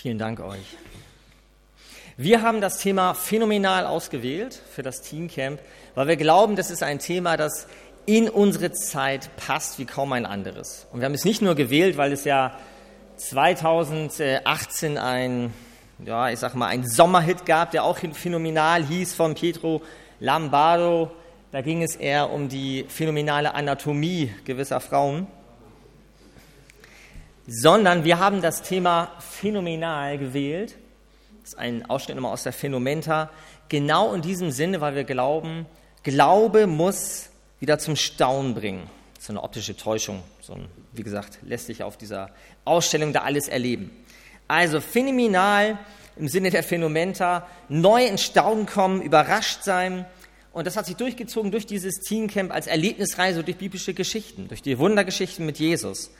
Vielen Dank euch. Wir haben das Thema phänomenal ausgewählt für das Teamcamp, weil wir glauben, das ist ein Thema, das in unsere Zeit passt wie kaum ein anderes. Und wir haben es nicht nur gewählt, weil es ja 2018 ein, ja, ich sag mal, ein Sommerhit gab, der auch phänomenal hieß von Pietro Lombardo. Da ging es eher um die phänomenale Anatomie gewisser Frauen. Sondern wir haben das Thema phänomenal gewählt. Das ist ein Ausschnitt nochmal aus der Phänomenta. Genau in diesem Sinne, weil wir glauben, Glaube muss wieder zum Staunen bringen. So eine optische Täuschung. So ein, wie gesagt, lässt sich auf dieser Ausstellung da alles erleben. Also phänomenal im Sinne der Phänomenta, neu in Staunen kommen, überrascht sein. Und das hat sich durchgezogen durch dieses Teencamp als Erlebnisreise durch biblische Geschichten, durch die Wundergeschichten mit Jesus.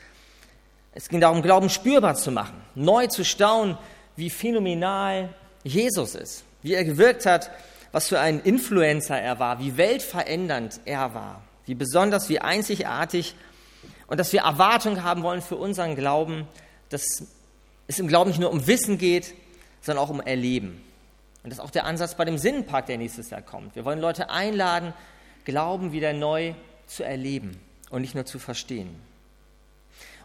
Es ging darum, Glauben spürbar zu machen, neu zu staunen, wie phänomenal Jesus ist, wie er gewirkt hat, was für ein Influencer er war, wie weltverändernd er war, wie besonders, wie einzigartig und dass wir Erwartungen haben wollen für unseren Glauben, dass es im Glauben nicht nur um Wissen geht, sondern auch um Erleben. Und das ist auch der Ansatz bei dem Sinnenpark, der nächstes Jahr kommt. Wir wollen Leute einladen, Glauben wieder neu zu erleben und nicht nur zu verstehen.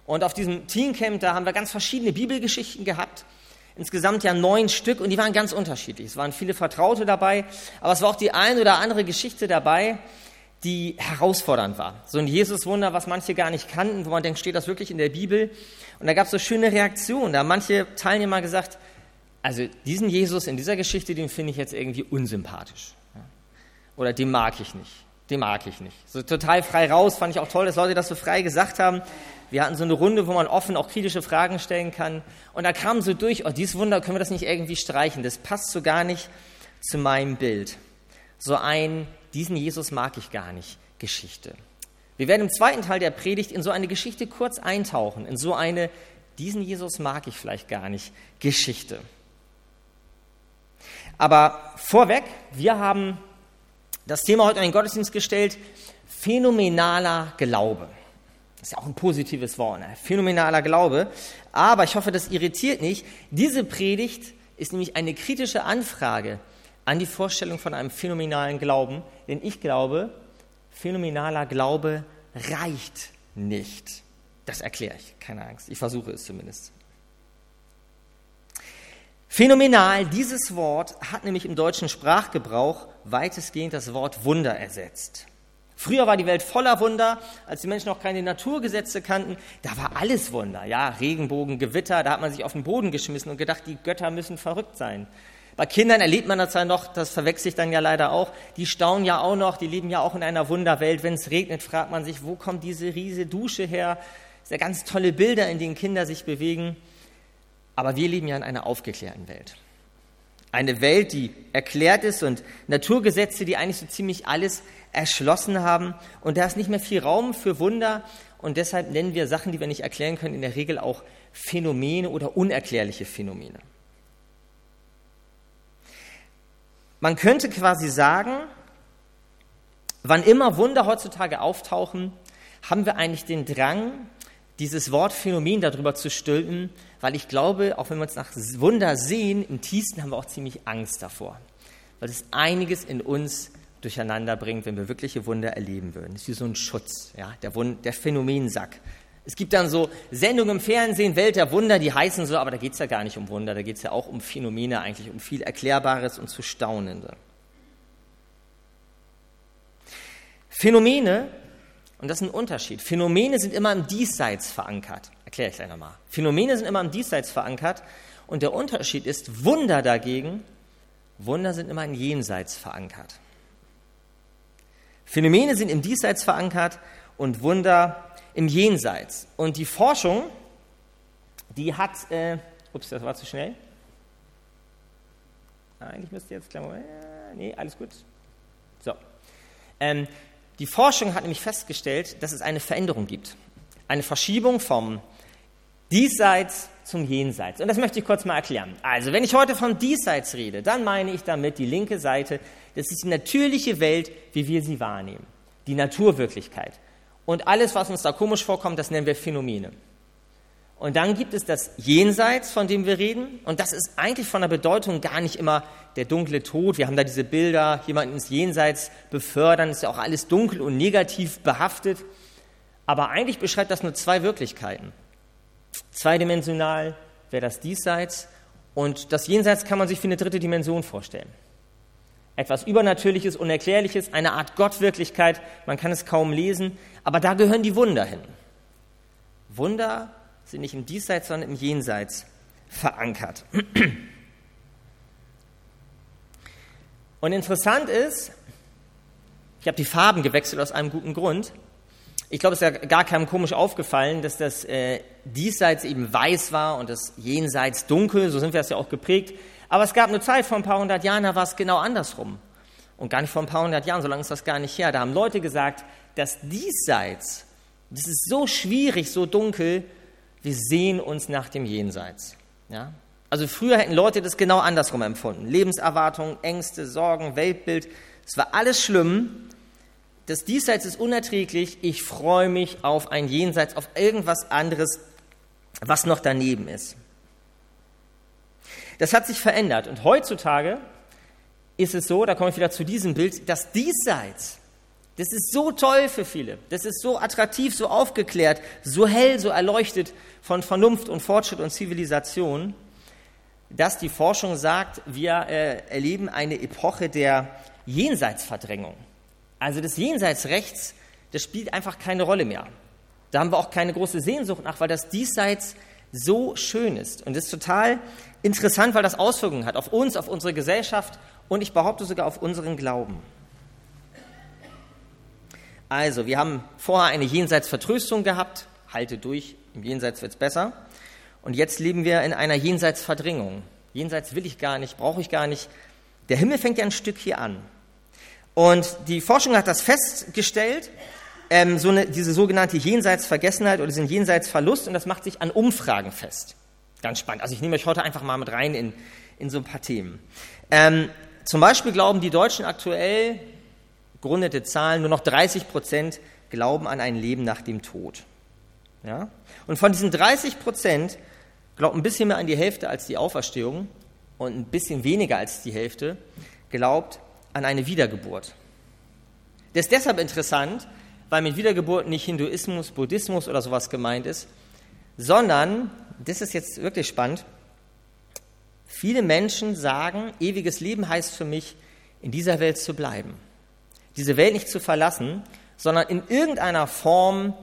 Und auf diesem Teencamp, da haben wir ganz verschiedene Bibelgeschichten gehabt insgesamt ja neun Stück und die waren ganz unterschiedlich. Es waren viele Vertraute dabei, aber es war auch die ein oder andere Geschichte dabei, die herausfordernd war. So ein Jesuswunder, was manche gar nicht kannten, wo man denkt, steht das wirklich in der Bibel? Und da gab es so schöne Reaktionen. Da haben manche Teilnehmer gesagt, also diesen Jesus in dieser Geschichte, den finde ich jetzt irgendwie unsympathisch. Oder den mag ich nicht. Den mag ich nicht. So total frei raus, fand ich auch toll, dass Leute das so frei gesagt haben. Wir hatten so eine Runde, wo man offen auch kritische Fragen stellen kann. Und da kam so durch, oh, dieses Wunder, können wir das nicht irgendwie streichen? Das passt so gar nicht zu meinem Bild. So ein, diesen Jesus mag ich gar nicht, Geschichte. Wir werden im zweiten Teil der Predigt in so eine Geschichte kurz eintauchen, in so eine, diesen Jesus mag ich vielleicht gar nicht, Geschichte. Aber vorweg, wir haben das Thema heute in den Gottesdienst gestellt, phänomenaler Glaube. Das ist ja auch ein positives Wort, ne? phänomenaler Glaube. Aber ich hoffe, das irritiert nicht. Diese Predigt ist nämlich eine kritische Anfrage an die Vorstellung von einem phänomenalen Glauben. Denn ich glaube, phänomenaler Glaube reicht nicht. Das erkläre ich, keine Angst. Ich versuche es zumindest. Phänomenal, dieses Wort hat nämlich im deutschen Sprachgebrauch weitestgehend das Wort Wunder ersetzt. Früher war die Welt voller Wunder, als die Menschen noch keine Naturgesetze kannten. Da war alles Wunder. Ja, Regenbogen, Gewitter, da hat man sich auf den Boden geschmissen und gedacht, die Götter müssen verrückt sein. Bei Kindern erlebt man das ja noch, das verwechselt dann ja leider auch. Die staunen ja auch noch, die leben ja auch in einer Wunderwelt. Wenn es regnet, fragt man sich, wo kommt diese riesige Dusche her? Das sind ja ganz tolle Bilder, in denen Kinder sich bewegen. Aber wir leben ja in einer aufgeklärten Welt. Eine Welt, die erklärt ist und Naturgesetze, die eigentlich so ziemlich alles erschlossen haben. Und da ist nicht mehr viel Raum für Wunder. Und deshalb nennen wir Sachen, die wir nicht erklären können, in der Regel auch Phänomene oder unerklärliche Phänomene. Man könnte quasi sagen, wann immer Wunder heutzutage auftauchen, haben wir eigentlich den Drang, dieses Wort Phänomen darüber zu stülpen, weil ich glaube, auch wenn wir uns nach Wunder sehen, im tiefsten haben wir auch ziemlich Angst davor, weil es einiges in uns durcheinander bringt, wenn wir wirkliche Wunder erleben würden. Das ist wie so ein Schutz, ja, der, Wund der Phänomensack. Es gibt dann so Sendungen im Fernsehen, Welt der Wunder, die heißen so, aber da geht es ja gar nicht um Wunder, da geht es ja auch um Phänomene eigentlich, um viel Erklärbares und zu Staunende. Phänomene, und das ist ein Unterschied, Phänomene sind immer im Diesseits verankert. Erkläre ich gleich nochmal. Phänomene sind immer im Diesseits verankert und der Unterschied ist, Wunder dagegen, Wunder sind immer im Jenseits verankert. Phänomene sind im Diesseits verankert und Wunder im Jenseits. Und die Forschung, die hat, äh, ups, das war zu schnell. Eigentlich müsste jetzt, nee, alles gut. So. Ähm, die Forschung hat nämlich festgestellt, dass es eine Veränderung gibt. Eine Verschiebung vom Diesseits zum Jenseits. Und das möchte ich kurz mal erklären. Also, wenn ich heute vom Diesseits rede, dann meine ich damit die linke Seite das ist die natürliche Welt, wie wir sie wahrnehmen. Die Naturwirklichkeit. Und alles, was uns da komisch vorkommt, das nennen wir Phänomene. Und dann gibt es das Jenseits, von dem wir reden. Und das ist eigentlich von der Bedeutung gar nicht immer der dunkle Tod. Wir haben da diese Bilder, jemanden ins Jenseits befördern, ist ja auch alles dunkel und negativ behaftet. Aber eigentlich beschreibt das nur zwei Wirklichkeiten. Zweidimensional wäre das Diesseits und das Jenseits kann man sich wie eine dritte Dimension vorstellen. Etwas Übernatürliches, Unerklärliches, eine Art Gottwirklichkeit, man kann es kaum lesen, aber da gehören die Wunder hin. Wunder sind nicht im Diesseits, sondern im Jenseits verankert. Und interessant ist, ich habe die Farben gewechselt aus einem guten Grund. Ich glaube, es ist ja gar keinem komisch aufgefallen, dass das äh, Diesseits eben weiß war und das Jenseits dunkel, so sind wir es ja auch geprägt. Aber es gab eine Zeit vor ein paar hundert Jahren, da war es genau andersrum. Und gar nicht vor ein paar hundert Jahren, so lange ist das gar nicht her. Da haben Leute gesagt, das Diesseits, das ist so schwierig, so dunkel, wir sehen uns nach dem Jenseits. Ja? Also früher hätten Leute das genau andersrum empfunden. Lebenserwartung, Ängste, Sorgen, Weltbild, es war alles schlimm. Das Diesseits ist unerträglich. Ich freue mich auf ein Jenseits, auf irgendwas anderes, was noch daneben ist. Das hat sich verändert. Und heutzutage ist es so, da komme ich wieder zu diesem Bild, das Diesseits das ist so toll für viele. Das ist so attraktiv, so aufgeklärt, so hell, so erleuchtet von Vernunft und Fortschritt und Zivilisation, dass die Forschung sagt, wir äh, erleben eine Epoche der Jenseitsverdrängung. Also das Jenseitsrechts, das spielt einfach keine Rolle mehr. Da haben wir auch keine große Sehnsucht nach, weil das Diesseits so schön ist. Und das ist total interessant, weil das Auswirkungen hat auf uns, auf unsere Gesellschaft und ich behaupte sogar auf unseren Glauben. Also, wir haben vorher eine Jenseitsvertröstung gehabt, halte durch, im Jenseits wird es besser. Und jetzt leben wir in einer Jenseitsverdringung. Jenseits will ich gar nicht, brauche ich gar nicht. Der Himmel fängt ja ein Stück hier an. Und die Forschung hat das festgestellt, ähm, so eine, diese sogenannte Jenseitsvergessenheit oder diesen Jenseitsverlust, und das macht sich an Umfragen fest. Ganz spannend. Also ich nehme euch heute einfach mal mit rein in, in so ein paar Themen. Ähm, zum Beispiel glauben die Deutschen aktuell, gerundete Zahlen, nur noch 30 Prozent glauben an ein Leben nach dem Tod. Ja? Und von diesen 30 Prozent glaubt ein bisschen mehr an die Hälfte als die Auferstehung und ein bisschen weniger als die Hälfte glaubt an eine Wiedergeburt. Das ist deshalb interessant, weil mit Wiedergeburt nicht Hinduismus, Buddhismus oder sowas gemeint ist, sondern, das ist jetzt wirklich spannend, viele Menschen sagen, ewiges Leben heißt für mich, in dieser Welt zu bleiben diese Welt nicht zu verlassen, sondern in irgendeiner Form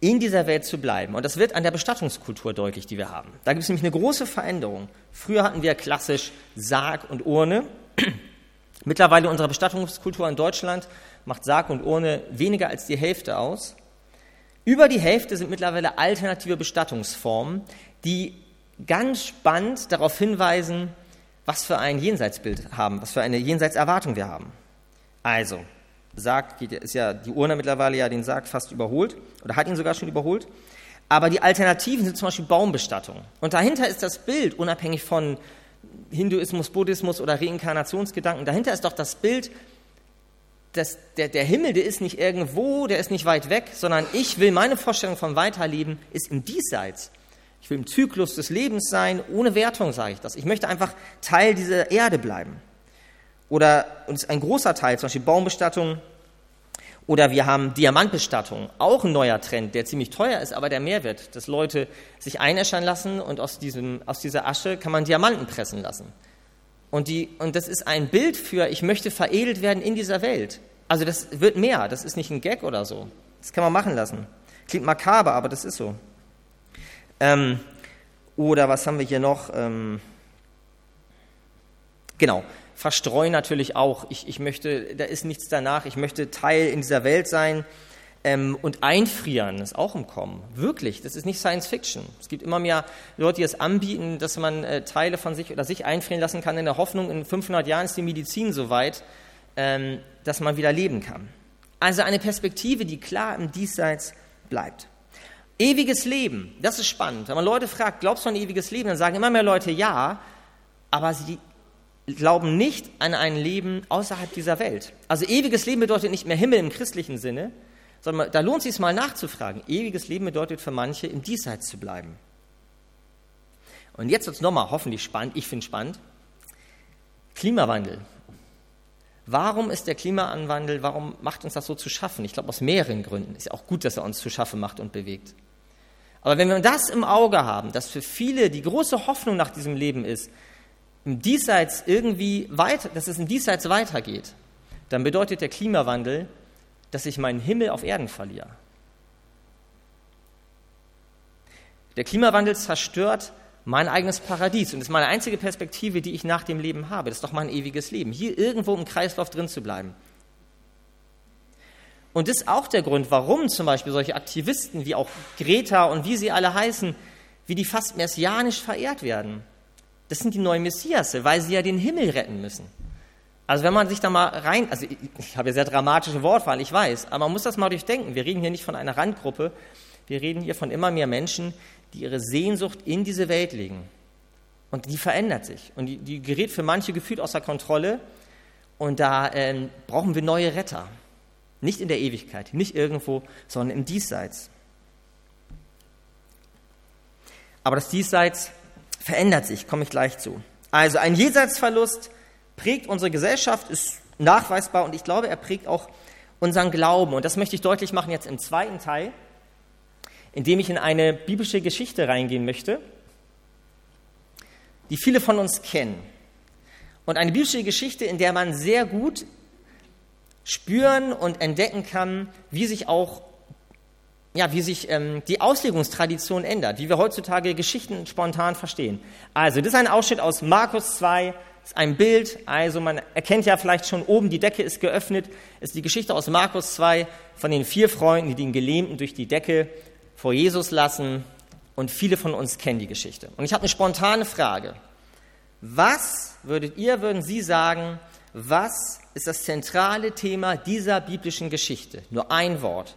in dieser Welt zu bleiben. Und das wird an der Bestattungskultur deutlich, die wir haben. Da gibt es nämlich eine große Veränderung. Früher hatten wir klassisch Sarg und Urne. Mittlerweile unsere Bestattungskultur in Deutschland macht Sarg und Urne weniger als die Hälfte aus. Über die Hälfte sind mittlerweile alternative Bestattungsformen, die ganz spannend darauf hinweisen, was für ein Jenseitsbild haben, was für eine Jenseitserwartung wir haben. Also, Sarg ist ja die Urne mittlerweile ja den Sarg fast überholt oder hat ihn sogar schon überholt. Aber die Alternativen sind zum Beispiel Baumbestattung. Und dahinter ist das Bild, unabhängig von Hinduismus, Buddhismus oder Reinkarnationsgedanken, dahinter ist doch das Bild, dass der, der Himmel, der ist nicht irgendwo, der ist nicht weit weg, sondern ich will, meine Vorstellung vom Weiterleben ist im Diesseits. Ich will im Zyklus des Lebens sein, ohne Wertung sage ich das. Ich möchte einfach Teil dieser Erde bleiben. Oder uns ein großer Teil, zum Beispiel Baumbestattung. Oder wir haben Diamantbestattung, auch ein neuer Trend, der ziemlich teuer ist, aber der Mehrwert, dass Leute sich einäschern lassen und aus, diesem, aus dieser Asche kann man Diamanten pressen lassen. Und, die, und das ist ein Bild für, ich möchte veredelt werden in dieser Welt. Also das wird mehr, das ist nicht ein Gag oder so. Das kann man machen lassen. Klingt makaber, aber das ist so. Ähm, oder was haben wir hier noch? Ähm, genau, verstreuen natürlich auch. Ich, ich möchte, da ist nichts danach. Ich möchte Teil in dieser Welt sein. Ähm, und einfrieren ist auch im Kommen. Wirklich, das ist nicht Science Fiction. Es gibt immer mehr Leute, die es anbieten, dass man äh, Teile von sich oder sich einfrieren lassen kann, in der Hoffnung, in 500 Jahren ist die Medizin so weit, ähm, dass man wieder leben kann. Also eine Perspektive, die klar im Diesseits bleibt. Ewiges Leben, das ist spannend. Wenn man Leute fragt, glaubst du an ewiges Leben, dann sagen immer mehr Leute ja, aber sie glauben nicht an ein Leben außerhalb dieser Welt. Also ewiges Leben bedeutet nicht mehr Himmel im christlichen Sinne, sondern da lohnt es sich mal nachzufragen. Ewiges Leben bedeutet für manche, im Diesseits zu bleiben. Und jetzt wird es nochmal hoffentlich spannend, ich finde spannend. Klimawandel. Warum ist der Klimawandel, warum macht uns das so zu schaffen? Ich glaube aus mehreren Gründen. Ist ja auch gut, dass er uns zu schaffen macht und bewegt. Aber wenn wir das im Auge haben, dass für viele die große Hoffnung nach diesem Leben ist, im Diesseits irgendwie weiter, dass es im Diesseits weitergeht, dann bedeutet der Klimawandel, dass ich meinen Himmel auf Erden verliere. Der Klimawandel zerstört mein eigenes Paradies und ist meine einzige Perspektive, die ich nach dem Leben habe. Das ist doch mein ewiges Leben, hier irgendwo im Kreislauf drin zu bleiben. Und das ist auch der Grund, warum zum Beispiel solche Aktivisten wie auch Greta und wie sie alle heißen, wie die fast messianisch verehrt werden. Das sind die neuen Messiasse, weil sie ja den Himmel retten müssen. Also wenn man sich da mal rein, also ich, ich habe ja sehr dramatische Wortwahl, ich weiß, aber man muss das mal durchdenken. Wir reden hier nicht von einer Randgruppe, wir reden hier von immer mehr Menschen, die ihre Sehnsucht in diese Welt legen. Und die verändert sich. Und die, die gerät für manche gefühlt außer Kontrolle. Und da ähm, brauchen wir neue Retter. Nicht in der Ewigkeit, nicht irgendwo, sondern im Diesseits. Aber das Diesseits verändert sich, komme ich gleich zu. Also ein Jenseitsverlust prägt unsere Gesellschaft, ist nachweisbar und ich glaube, er prägt auch unseren Glauben. Und das möchte ich deutlich machen jetzt im zweiten Teil, indem ich in eine biblische Geschichte reingehen möchte, die viele von uns kennen. Und eine biblische Geschichte, in der man sehr gut spüren und entdecken kann, wie sich auch ja, wie sich ähm, die Auslegungstradition ändert, wie wir heutzutage Geschichten spontan verstehen. Also, das ist ein Ausschnitt aus Markus 2, das ist ein Bild, also man erkennt ja vielleicht schon oben, die Decke ist geöffnet, ist die Geschichte aus Markus 2 von den vier Freunden, die den Gelähmten durch die Decke vor Jesus lassen und viele von uns kennen die Geschichte. Und ich habe eine spontane Frage. Was würdet ihr, würden Sie sagen, was ist das zentrale Thema dieser biblischen Geschichte? Nur ein Wort.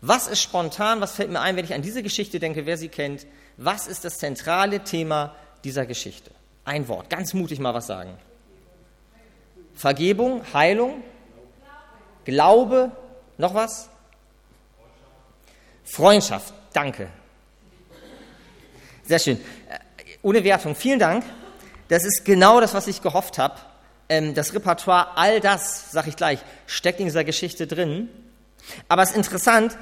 Was ist spontan, was fällt mir ein, wenn ich an diese Geschichte denke, wer sie kennt? Was ist das zentrale Thema dieser Geschichte? Ein Wort, ganz mutig mal was sagen. Vergebung, Heilung, Glaube, noch was? Freundschaft, danke. Sehr schön. Äh, ohne Wertung, vielen Dank. Das ist genau das, was ich gehofft habe ähm, das Repertoire, all das, sag ich gleich, steckt in dieser Geschichte drin. Aber es ist interessant,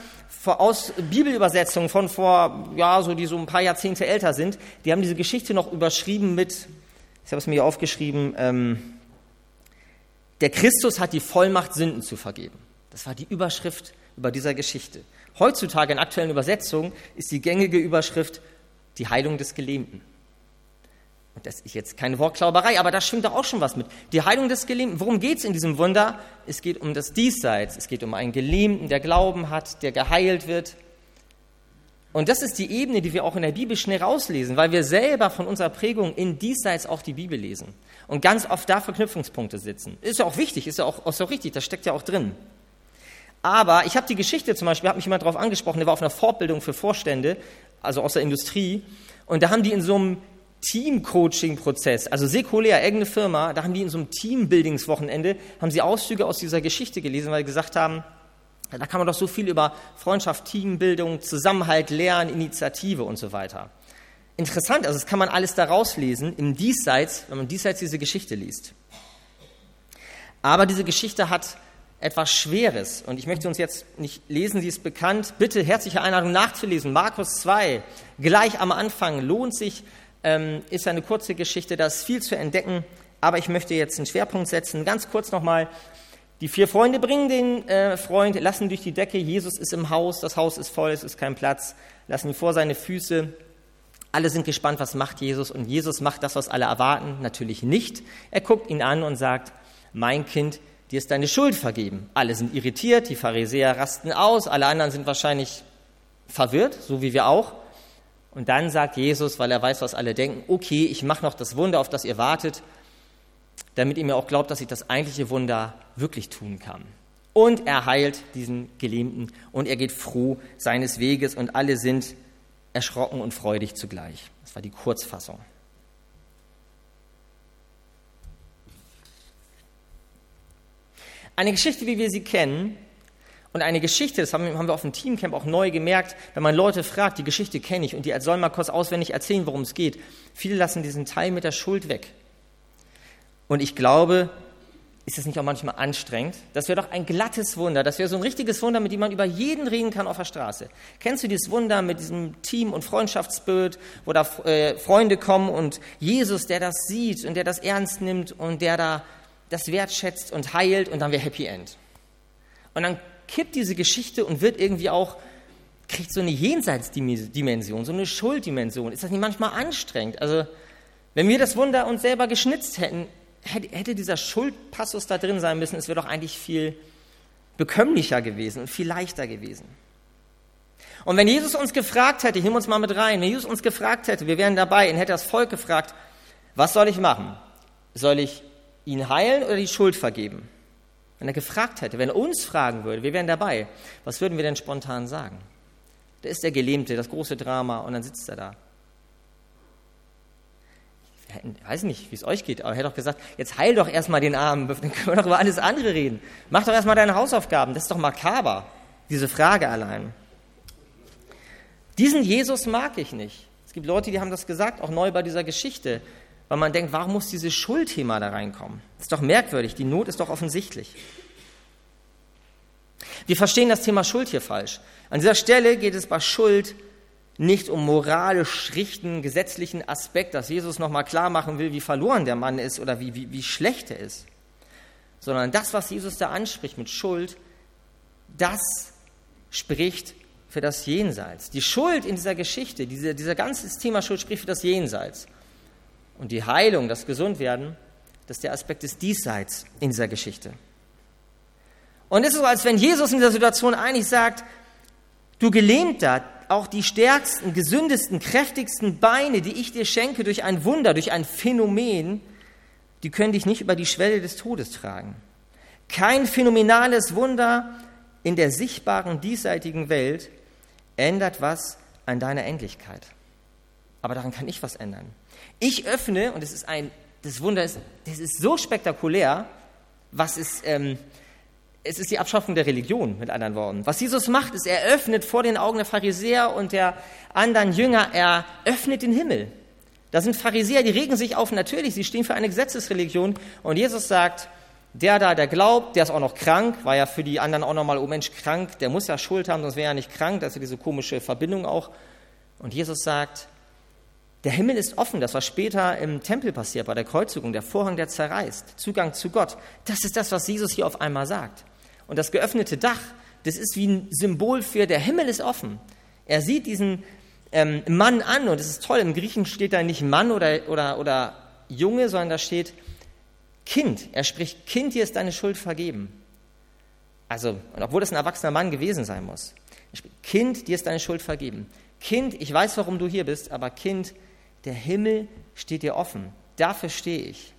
aus Bibelübersetzungen von vor, ja, so die so ein paar Jahrzehnte älter sind, die haben diese Geschichte noch überschrieben mit, ich habe es mir hier aufgeschrieben, ähm, der Christus hat die Vollmacht, Sünden zu vergeben. Das war die Überschrift über dieser Geschichte. Heutzutage in aktuellen Übersetzungen ist die gängige Überschrift die Heilung des Gelähmten. Und das ist jetzt keine Wortklauberei, aber da schwingt doch auch schon was mit. Die Heilung des Gelähmten, worum geht es in diesem Wunder? Es geht um das Diesseits, es geht um einen Gelähmten, der Glauben hat, der geheilt wird. Und das ist die Ebene, die wir auch in der Bibel schnell rauslesen, weil wir selber von unserer Prägung in Diesseits auch die Bibel lesen und ganz oft da Verknüpfungspunkte sitzen. Ist ja auch wichtig, ist ja auch, auch richtig, das steckt ja auch drin. Aber ich habe die Geschichte zum Beispiel, hat mich jemand darauf angesprochen, der war auf einer Fortbildung für Vorstände, also aus der Industrie, und da haben die in so einem Team-Coaching-Prozess. Also Sekulär, irgendeine Firma, da haben die in so einem Team-Buildings-Wochenende, haben sie Auszüge aus dieser Geschichte gelesen, weil sie gesagt haben, da kann man doch so viel über Freundschaft, Teambildung, Zusammenhalt, Lernen, Initiative und so weiter. Interessant, also das kann man alles da rauslesen im Diesseits, wenn man diesseits diese Geschichte liest. Aber diese Geschichte hat etwas Schweres und ich möchte uns jetzt nicht lesen, sie ist bekannt. Bitte herzliche Einladung nachzulesen. Markus 2, gleich am Anfang lohnt sich ähm, ist eine kurze Geschichte, da ist viel zu entdecken, aber ich möchte jetzt einen Schwerpunkt setzen. Ganz kurz nochmal. Die vier Freunde bringen den äh, Freund, lassen durch die Decke, Jesus ist im Haus, das Haus ist voll, es ist kein Platz, lassen ihn vor seine Füße. Alle sind gespannt, was macht Jesus und Jesus macht das, was alle erwarten, natürlich nicht. Er guckt ihn an und sagt, mein Kind, dir ist deine Schuld vergeben. Alle sind irritiert, die Pharisäer rasten aus, alle anderen sind wahrscheinlich verwirrt, so wie wir auch. Und dann sagt Jesus, weil er weiß, was alle denken, okay, ich mache noch das Wunder, auf das ihr wartet, damit ihr mir auch glaubt, dass ich das eigentliche Wunder wirklich tun kann. Und er heilt diesen Gelähmten und er geht froh seines Weges und alle sind erschrocken und freudig zugleich. Das war die Kurzfassung. Eine Geschichte, wie wir sie kennen, Und eine Geschichte, das haben, wir auf dem Teamcamp auch neu gemerkt, wenn man Leute fragt, die Geschichte kenne ich und die sollen mal kurz auswendig erzählen, worum es geht. Viele lassen diesen Teil mit der Schuld weg. Und ich glaube, ist das nicht auch manchmal anstrengend? Das wäre doch ein glattes Wunder. Das wäre so ein richtiges Wunder, mit dem man über jeden reden kann auf der Straße. Kennst du dieses Wunder mit diesem Team- und Freundschaftsbild, wo da äh, Freunde kommen und Jesus, der das sieht und der das ernst nimmt und der da das wertschätzt und heilt und dann wäre Happy End. Und dann kippt diese Geschichte und wird irgendwie auch, kriegt so eine Jenseitsdimension, so eine Schulddimension. Ist das nicht manchmal anstrengend? Also, wenn wir das Wunder uns selber geschnitzt hätten, hätte dieser Schuldpassus da drin sein müssen, es wäre doch eigentlich viel bekömmlicher gewesen und viel leichter gewesen. Und wenn Jesus uns gefragt hätte, nimm uns mal mit rein, wenn Jesus uns gefragt hätte, wir wären dabei und hätte das Volk gefragt, was soll ich machen? Soll ich ihn heilen oder die Schuld vergeben? Wenn er gefragt hätte, wenn er uns fragen würde, wir wären dabei, was würden wir denn spontan sagen? Da ist der Gelähmte, das große Drama, und dann sitzt er da ich weiß nicht, wie es euch geht, aber er hätte doch gesagt, jetzt heil doch erstmal den Armen, dann können wir doch über alles andere reden. Mach doch erstmal deine Hausaufgaben, das ist doch makaber, diese Frage allein. Diesen Jesus mag ich nicht. Es gibt Leute, die haben das gesagt, auch neu bei dieser Geschichte, weil man denkt, warum muss dieses Schuldthema da reinkommen? Das ist doch merkwürdig, die Not ist doch offensichtlich. Wir verstehen das Thema Schuld hier falsch. An dieser Stelle geht es bei Schuld nicht um moralisch richten, gesetzlichen Aspekt, dass Jesus nochmal klar machen will, wie verloren der Mann ist oder wie, wie, wie schlecht er ist, sondern das, was Jesus da anspricht mit Schuld, das spricht für das Jenseits. Die Schuld in dieser Geschichte, diese, dieser ganze Thema Schuld spricht für das Jenseits. Und die Heilung, das Gesundwerden, das ist der Aspekt des Diesseits in dieser Geschichte. Und es ist so, als wenn Jesus in dieser Situation eigentlich sagt, du Gelähmter, auch die stärksten, gesündesten, kräftigsten Beine, die ich dir schenke durch ein Wunder, durch ein Phänomen, die können dich nicht über die Schwelle des Todes tragen. Kein phänomenales Wunder in der sichtbaren diesseitigen Welt ändert was an deiner Endlichkeit. Aber daran kann ich was ändern. Ich öffne, und es ist ein, das Wunder ist, das ist so spektakulär, was ist, ähm, es ist die Abschaffung der Religion, mit anderen Worten. Was Jesus macht, ist, er öffnet vor den Augen der Pharisäer und der anderen Jünger, er öffnet den Himmel. Da sind Pharisäer, die regen sich auf, natürlich, sie stehen für eine Gesetzesreligion. Und Jesus sagt, der da, der glaubt, der ist auch noch krank, war ja für die anderen auch nochmal, oh Mensch, krank, der muss ja Schuld haben, sonst wäre er nicht krank, das ist ja diese komische Verbindung auch. Und Jesus sagt, der Himmel ist offen, das war später im Tempel passiert, bei der Kreuzigung, der Vorhang, der zerreißt, Zugang zu Gott. Das ist das, was Jesus hier auf einmal sagt. Und das geöffnete Dach, das ist wie ein Symbol für der Himmel ist offen. Er sieht diesen ähm, Mann an und es ist toll, im Griechen steht da nicht Mann oder, oder, oder Junge, sondern da steht Kind. Er spricht, Kind, dir ist deine Schuld vergeben. Also, und obwohl das ein erwachsener Mann gewesen sein muss. Er spricht, Kind, dir ist deine Schuld vergeben. Kind, ich weiß, warum du hier bist, aber Kind, der Himmel steht dir offen. Dafür stehe ich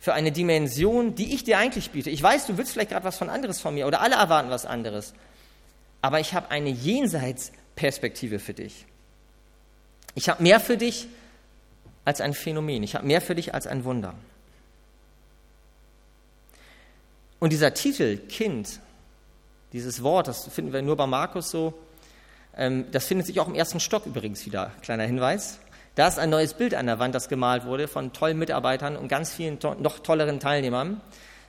für eine Dimension, die ich dir eigentlich biete. Ich weiß, du willst vielleicht gerade was von anderes von mir oder alle erwarten was anderes. Aber ich habe eine Jenseitsperspektive für dich. Ich habe mehr für dich als ein Phänomen. Ich habe mehr für dich als ein Wunder. Und dieser Titel Kind, dieses Wort, das finden wir nur bei Markus so, ähm, das findet sich auch im ersten Stock übrigens wieder. Kleiner Hinweis. Da ist ein neues Bild an der Wand, das gemalt wurde von tollen Mitarbeitern und ganz vielen to noch tolleren Teilnehmern.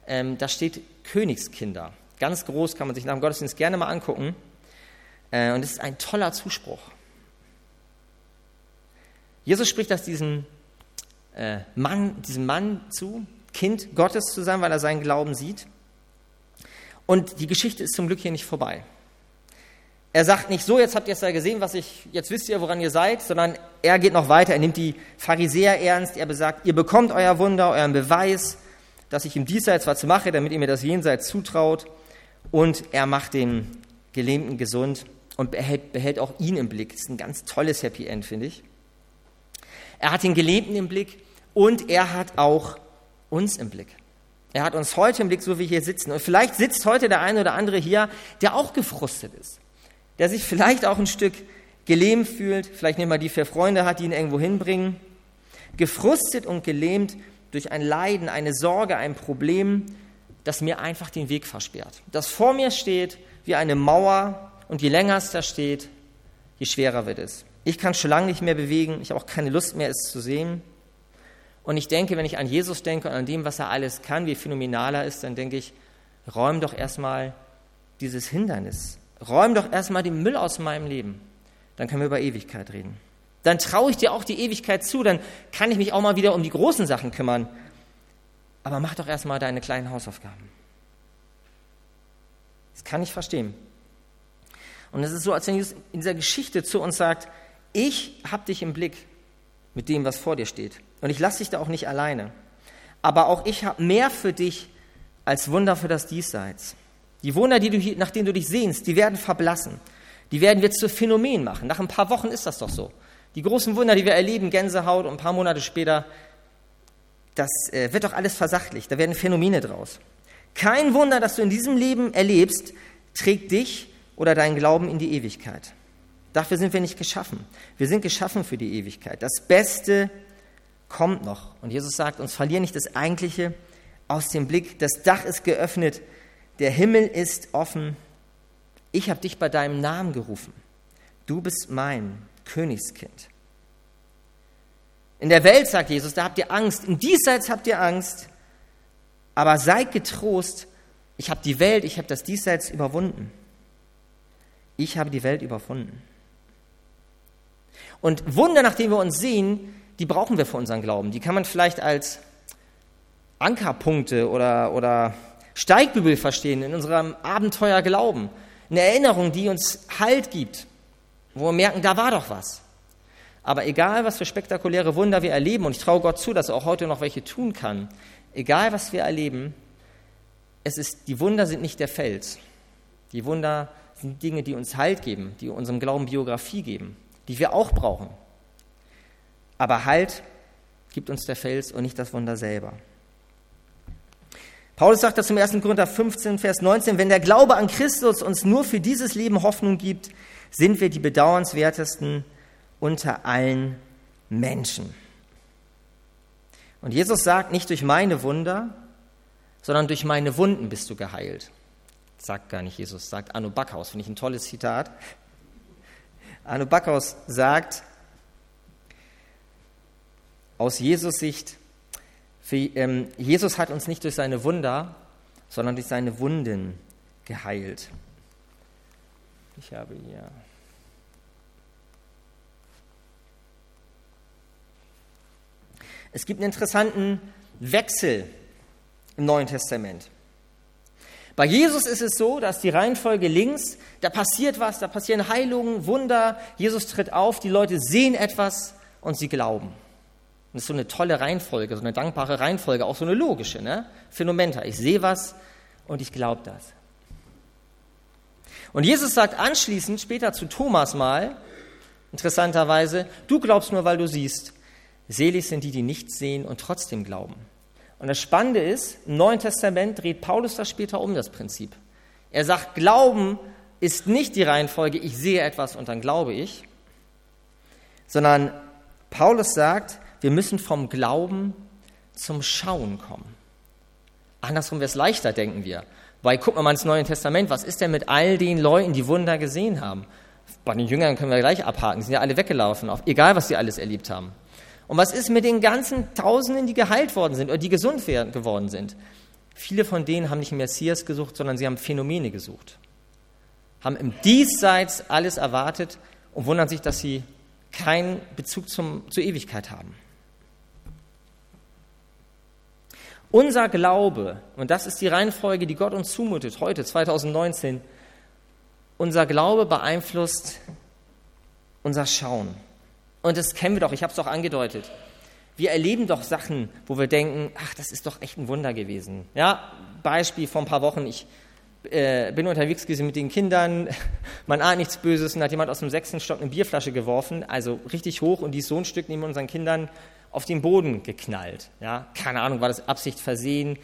Ähm, da steht Königskinder. Ganz groß, kann man sich nach dem Gottesdienst gerne mal angucken. Äh, und es ist ein toller Zuspruch. Jesus spricht das diesem äh, Mann, diesem Mann zu, Kind Gottes zu sein, weil er seinen Glauben sieht. Und die Geschichte ist zum Glück hier nicht vorbei. Er sagt nicht so, jetzt habt ihr es ja gesehen, was ich, jetzt wisst ihr, woran ihr seid, sondern er geht noch weiter. Er nimmt die Pharisäer ernst. Er besagt, ihr bekommt euer Wunder, euren Beweis, dass ich im Diesseits was mache, damit ihr mir das Jenseits zutraut. Und er macht den Gelähmten gesund und behält, behält auch ihn im Blick. Das ist ein ganz tolles Happy End, finde ich. Er hat den Gelähmten im Blick und er hat auch uns im Blick. Er hat uns heute im Blick, so wie wir hier sitzen. Und vielleicht sitzt heute der eine oder andere hier, der auch gefrustet ist der sich vielleicht auch ein Stück gelähmt fühlt, vielleicht nicht mal die vier Freunde hat, die ihn irgendwo hinbringen, gefrustet und gelähmt durch ein Leiden, eine Sorge, ein Problem, das mir einfach den Weg versperrt. Das vor mir steht wie eine Mauer und je länger es da steht, je schwerer wird es. Ich kann schon lange nicht mehr bewegen, ich habe auch keine Lust mehr, es zu sehen. Und ich denke, wenn ich an Jesus denke und an dem, was er alles kann, wie phänomenal er ist, dann denke ich, räum doch erstmal dieses Hindernis. Räum doch erstmal den Müll aus meinem Leben. Dann können wir über Ewigkeit reden. Dann traue ich dir auch die Ewigkeit zu, dann kann ich mich auch mal wieder um die großen Sachen kümmern. Aber mach doch erstmal deine kleinen Hausaufgaben. Das kann ich verstehen. Und es ist so, als wenn Jesus in dieser Geschichte zu uns sagt, ich habe dich im Blick mit dem, was vor dir steht. Und ich lasse dich da auch nicht alleine. Aber auch ich habe mehr für dich als Wunder für das Diesseits. Die Wunder, die du, nach denen du dich sehnst, die werden verblassen. Die werden wir zu Phänomen machen. Nach ein paar Wochen ist das doch so. Die großen Wunder, die wir erleben, Gänsehaut und ein paar Monate später, das äh, wird doch alles versachlicht. Da werden Phänomene draus. Kein Wunder, das du in diesem Leben erlebst, trägt dich oder deinen Glauben in die Ewigkeit. Dafür sind wir nicht geschaffen. Wir sind geschaffen für die Ewigkeit. Das Beste kommt noch. Und Jesus sagt uns, verlier nicht das Eigentliche aus dem Blick. Das Dach ist geöffnet, der Himmel ist offen. Ich habe dich bei deinem Namen gerufen. Du bist mein Königskind. In der Welt, sagt Jesus, da habt ihr Angst. Im Diesseits habt ihr Angst. Aber seid getrost. Ich habe die Welt, ich habe das Diesseits überwunden. Ich habe die Welt überwunden. Und Wunder, nach denen wir uns sehen, die brauchen wir für unseren Glauben. Die kann man vielleicht als Ankerpunkte oder, oder Steigbügel verstehen in unserem Abenteuer Glauben. Eine Erinnerung, die uns Halt gibt, wo wir merken, da war doch was. Aber egal, was für spektakuläre Wunder wir erleben, und ich traue Gott zu, dass er auch heute noch welche tun kann, egal, was wir erleben, es ist, die Wunder sind nicht der Fels. Die Wunder sind Dinge, die uns Halt geben, die unserem Glauben Biografie geben die wir auch brauchen. Aber Halt gibt uns der Fels und nicht das Wunder selber. Paulus sagt das im 1. Korinther 15, Vers 19, wenn der Glaube an Christus uns nur für dieses Leben Hoffnung gibt, sind wir die bedauernswertesten unter allen Menschen. Und Jesus sagt, nicht durch meine Wunder, sondern durch meine Wunden bist du geheilt. Sagt gar nicht Jesus, sagt Anno Backhaus, finde ich ein tolles Zitat. Arno Backhaus sagt, aus Jesus Sicht, für, ähm, Jesus hat uns nicht durch seine Wunder, sondern durch seine Wunden geheilt. Ich habe hier. Es gibt einen interessanten Wechsel im Neuen Testament. Bei Jesus ist es so, dass die Reihenfolge links, da passiert was, da passieren Heilungen, Wunder, Jesus tritt auf, die Leute sehen etwas und sie glauben. Das ist so eine tolle Reihenfolge, so eine dankbare Reihenfolge, auch so eine logische, ne? Phänomenta. Ich sehe was und ich glaube das. Und Jesus sagt anschließend, später zu Thomas mal, interessanterweise, du glaubst nur, weil du siehst. Selig sind die, die nichts sehen und trotzdem glauben. Und das Spannende ist, im Neuen Testament dreht Paulus das später um, das Prinzip. Er sagt, Glauben ist nicht die Reihenfolge, ich sehe etwas und dann glaube ich, sondern Paulus sagt, wir müssen vom Glauben zum Schauen kommen. Andersrum wäre es leichter, denken wir. Weil wir mal ins Neue Testament, was ist denn mit all den Leuten, die Wunder gesehen haben? Bei den Jüngern können wir gleich abhaken, die sind ja alle weggelaufen, egal was sie alles erlebt haben. Und was ist mit den ganzen Tausenden, die geheilt worden sind oder die gesund geworden sind? Viele von denen haben nicht Messias gesucht, sondern sie haben Phänomene gesucht. Haben im Diesseits alles erwartet und wundern sich, dass sie keinen Bezug zum, zur Ewigkeit haben. Unser Glaube, und das ist die Reihenfolge, die Gott uns zumutet, heute 2019, unser Glaube beeinflusst unser Schauen. Und das kennen wir doch, ich habe es doch angedeutet. Wir erleben doch Sachen, wo wir denken, ach, das ist doch echt ein Wunder gewesen. Ja, Beispiel vor ein paar Wochen, ich äh, bin unterwegs gewesen mit den Kindern, man ahnt nichts Böses und hat jemand aus dem sechsten Stock eine Bierflasche geworfen, also richtig hoch und die ist so ein Stück neben unseren Kindern auf den Boden geknallt. Ja, keine Ahnung, war das Absicht versehen,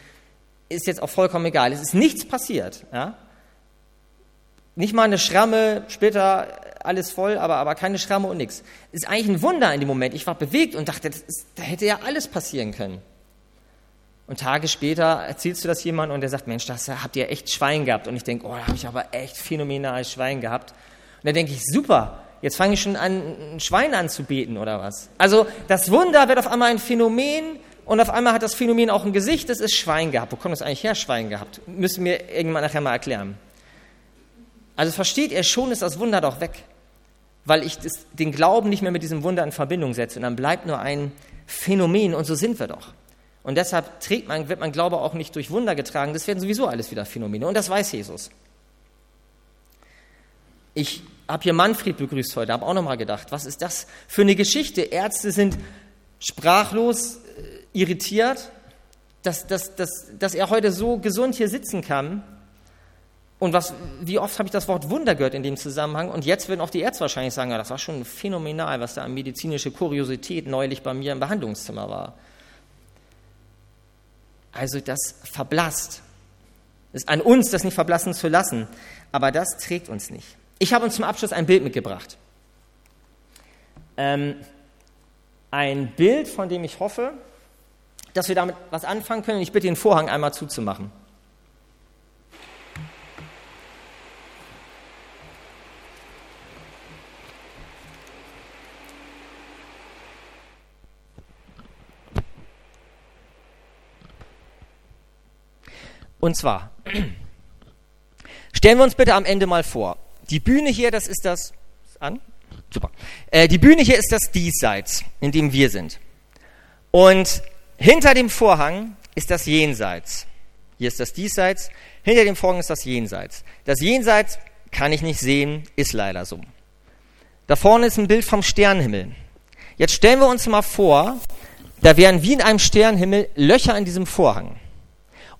ist jetzt auch vollkommen egal. Es ist nichts passiert. Ja? Nicht mal eine Schramme, später alles voll, aber, aber keine Schramme und nichts. Ist eigentlich ein Wunder in dem Moment. Ich war bewegt und dachte, ist, da hätte ja alles passieren können. Und Tage später erzählst du das jemandem und der sagt, Mensch, das habt ihr echt Schwein gehabt. Und ich denke, oh, da habe ich aber echt phänomenal Schwein gehabt. Und dann denke ich, super, jetzt fange ich schon an, ein Schwein anzubeten oder was. Also das Wunder wird auf einmal ein Phänomen und auf einmal hat das Phänomen auch ein Gesicht, das ist Schwein gehabt. Wo kommt das eigentlich her, Schwein gehabt? Müssen wir irgendwann nachher mal erklären. Also versteht ihr, schon ist das Wunder doch weg. Weil ich das, den Glauben nicht mehr mit diesem Wunder in Verbindung setze. Und dann bleibt nur ein Phänomen und so sind wir doch. Und deshalb trägt man, wird man Glaube auch nicht durch Wunder getragen. Das werden sowieso alles wieder Phänomene. Und das weiß Jesus. Ich habe hier Manfred begrüßt heute, habe auch nochmal gedacht, was ist das für eine Geschichte? Ärzte sind sprachlos, äh, irritiert, dass, dass, dass, dass er heute so gesund hier sitzen kann. Und was, wie oft habe ich das Wort Wunder gehört in dem Zusammenhang? Und jetzt würden auch die Ärzte wahrscheinlich sagen, ja, das war schon phänomenal, was da an medizinische Kuriosität neulich bei mir im Behandlungszimmer war. Also das verblasst. Es ist an uns, das nicht verblassen zu lassen. Aber das trägt uns nicht. Ich habe uns zum Abschluss ein Bild mitgebracht. Ähm, ein Bild, von dem ich hoffe, dass wir damit was anfangen können. Ich bitte den Vorhang einmal zuzumachen. Und zwar, stellen wir uns bitte am Ende mal vor, die Bühne hier, das ist das, an? Super. Äh, die Bühne hier ist das Diesseits, in dem wir sind. Und hinter dem Vorhang ist das Jenseits. Hier ist das Diesseits, hinter dem Vorhang ist das Jenseits. Das Jenseits kann ich nicht sehen, ist leider so. Da vorne ist ein Bild vom Sternenhimmel. Jetzt stellen wir uns mal vor, da wären wie in einem Sternenhimmel Löcher in diesem Vorhang.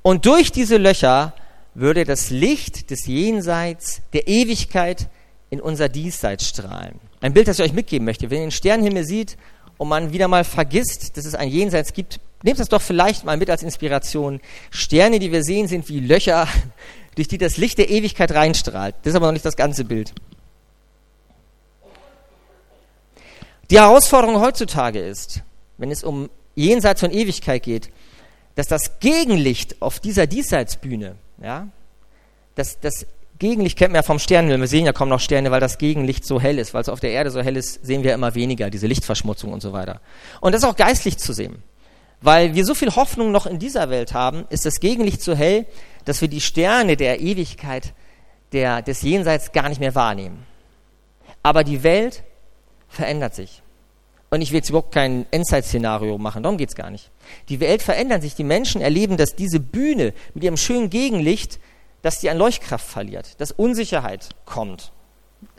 Und durch diese Löcher würde das Licht des Jenseits, der Ewigkeit in unser Diesseits strahlen. Ein Bild, das ich euch mitgeben möchte. Wenn ihr den Sternenhimmel sieht und man wieder mal vergisst, dass es ein Jenseits gibt, nehmt das doch vielleicht mal mit als Inspiration. Sterne, die wir sehen, sind wie Löcher, durch die das Licht der Ewigkeit reinstrahlt. Das ist aber noch nicht das ganze Bild. Die Herausforderung heutzutage ist, wenn es um Jenseits und Ewigkeit geht, dass das Gegenlicht auf dieser Diesseitsbühne, ja, das, das Gegenlicht kennt man ja vom Sternenhimmel. Wir sehen ja kaum noch Sterne, weil das Gegenlicht so hell ist. Weil es auf der Erde so hell ist, sehen wir immer weniger, diese Lichtverschmutzung und so weiter. Und das ist auch geistlich zu sehen. Weil wir so viel Hoffnung noch in dieser Welt haben, ist das Gegenlicht so hell, dass wir die Sterne der Ewigkeit, der, des Jenseits gar nicht mehr wahrnehmen. Aber die Welt verändert sich. Und ich will jetzt überhaupt kein Endzeit-Szenario machen, darum geht es gar nicht. Die Welt verändert sich, die Menschen erleben, dass diese Bühne mit ihrem schönen Gegenlicht, dass die an Leuchtkraft verliert, dass Unsicherheit kommt.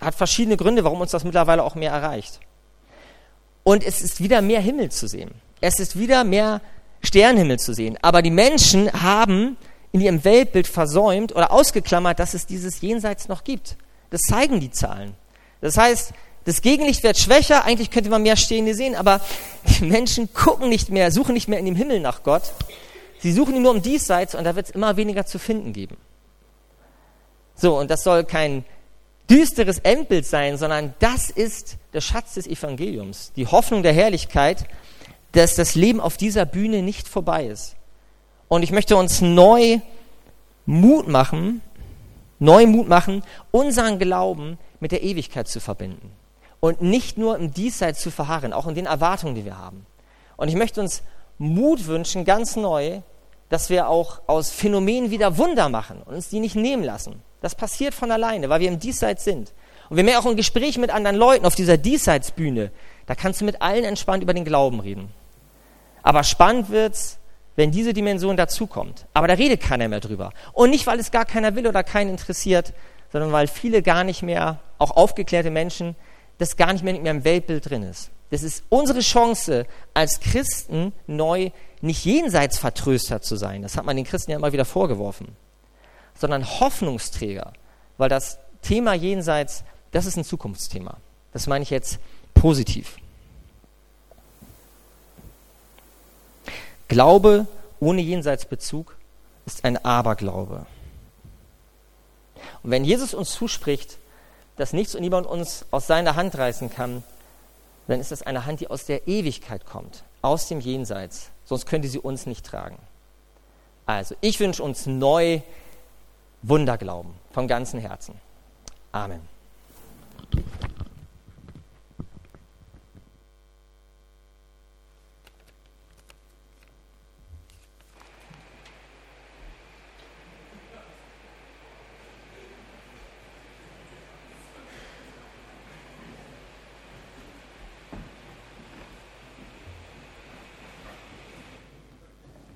Hat verschiedene Gründe, warum uns das mittlerweile auch mehr erreicht. Und es ist wieder mehr Himmel zu sehen. Es ist wieder mehr Sternhimmel zu sehen. Aber die Menschen haben in ihrem Weltbild versäumt oder ausgeklammert, dass es dieses Jenseits noch gibt. Das zeigen die Zahlen. Das heißt, das Gegenlicht wird schwächer, eigentlich könnte man mehr Stehende sehen, aber die Menschen gucken nicht mehr, suchen nicht mehr in dem Himmel nach Gott. Sie suchen ihn nur im Diesseits und da wird es immer weniger zu finden geben. So, und das soll kein düsteres Endbild sein, sondern das ist der Schatz des Evangeliums, die Hoffnung der Herrlichkeit, dass das Leben auf dieser Bühne nicht vorbei ist. Und ich möchte uns neu Mut machen, neu Mut machen, unseren Glauben mit der Ewigkeit zu verbinden und nicht nur im Diesseits zu verharren, auch in den Erwartungen, die wir haben. Und ich möchte uns Mut wünschen, ganz neu, dass wir auch aus Phänomenen wieder Wunder machen und uns die nicht nehmen lassen. Das passiert von alleine, weil wir im Diesseits sind. Und wir merken auch in Gesprächen mit anderen Leuten auf dieser Diesseitsbühne, da kannst du mit allen entspannt über den Glauben reden. Aber spannend wird's, wenn diese Dimension dazukommt. Aber da redet keiner mehr drüber. Und nicht, weil es gar keiner will oder keinen interessiert, sondern weil viele gar nicht mehr, auch aufgeklärte Menschen, das gar nicht mehr in ihrem Weltbild drin ist. Das ist unsere Chance, als Christen neu nicht jenseits vertröster zu sein. Das hat man den Christen ja immer wieder vorgeworfen. Sondern Hoffnungsträger. Weil das Thema jenseits, das ist ein Zukunftsthema. Das meine ich jetzt positiv. Glaube ohne Jenseitsbezug ist ein Aberglaube. Und wenn Jesus uns zuspricht, dass nichts und niemand uns aus seiner Hand reißen kann, dann ist das eine Hand, die aus der Ewigkeit kommt, aus dem Jenseits. Sonst könnte sie uns nicht tragen. Also, ich wünsche uns neu Wunderglauben vom ganzen Herzen. Amen.